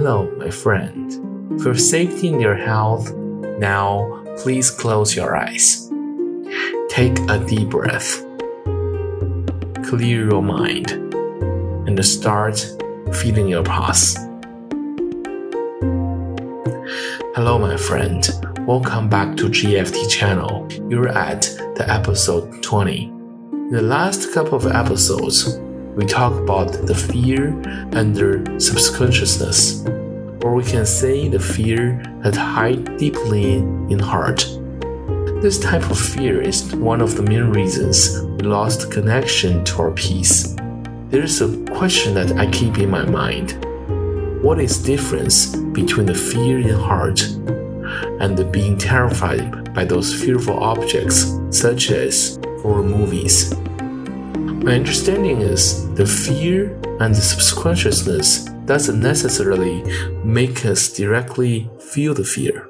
Hello, my friend. For safety in your health, now please close your eyes. Take a deep breath. Clear your mind and start feeling your pulse. Hello, my friend. Welcome back to GFT channel. You're at the episode 20. In the last couple of episodes, we talk about the fear under subconsciousness, or we can say the fear that hide deeply in heart. This type of fear is one of the main reasons we lost connection to our peace. There's a question that I keep in my mind. What is difference between the fear in heart and the being terrified by those fearful objects such as horror movies? My understanding is the fear and the subconsciousness doesn't necessarily make us directly feel the fear.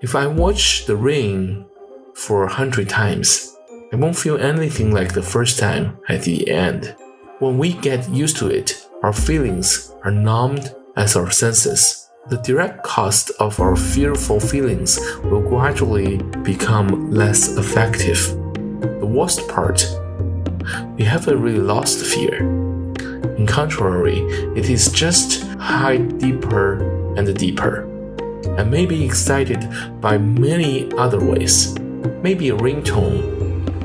If I watch The Ring for a hundred times, I won't feel anything like the first time at the end. When we get used to it, our feelings are numbed as our senses. The direct cost of our fearful feelings will gradually become less effective. The worst part we haven't really lost fear. In contrary, it is just hide deeper and deeper, and may be excited by many other ways. Maybe a ringtone,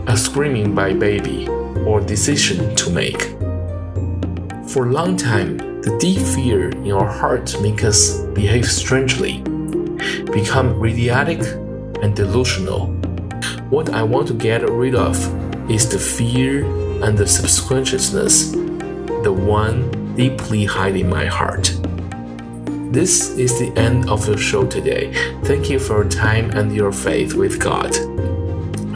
a screaming by baby, or decision to make. For a long time, the deep fear in our heart makes us behave strangely, become idiotic and delusional. What I want to get rid of is the fear and the subconsciousness, the one deeply hiding my heart. This is the end of the show today. Thank you for your time and your faith with God.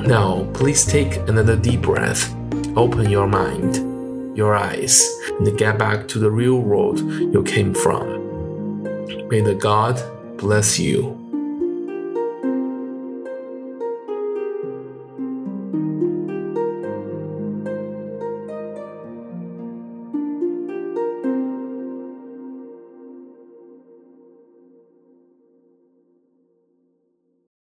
Now, please take another deep breath. Open your mind, your eyes, and get back to the real world you came from. May the God bless you.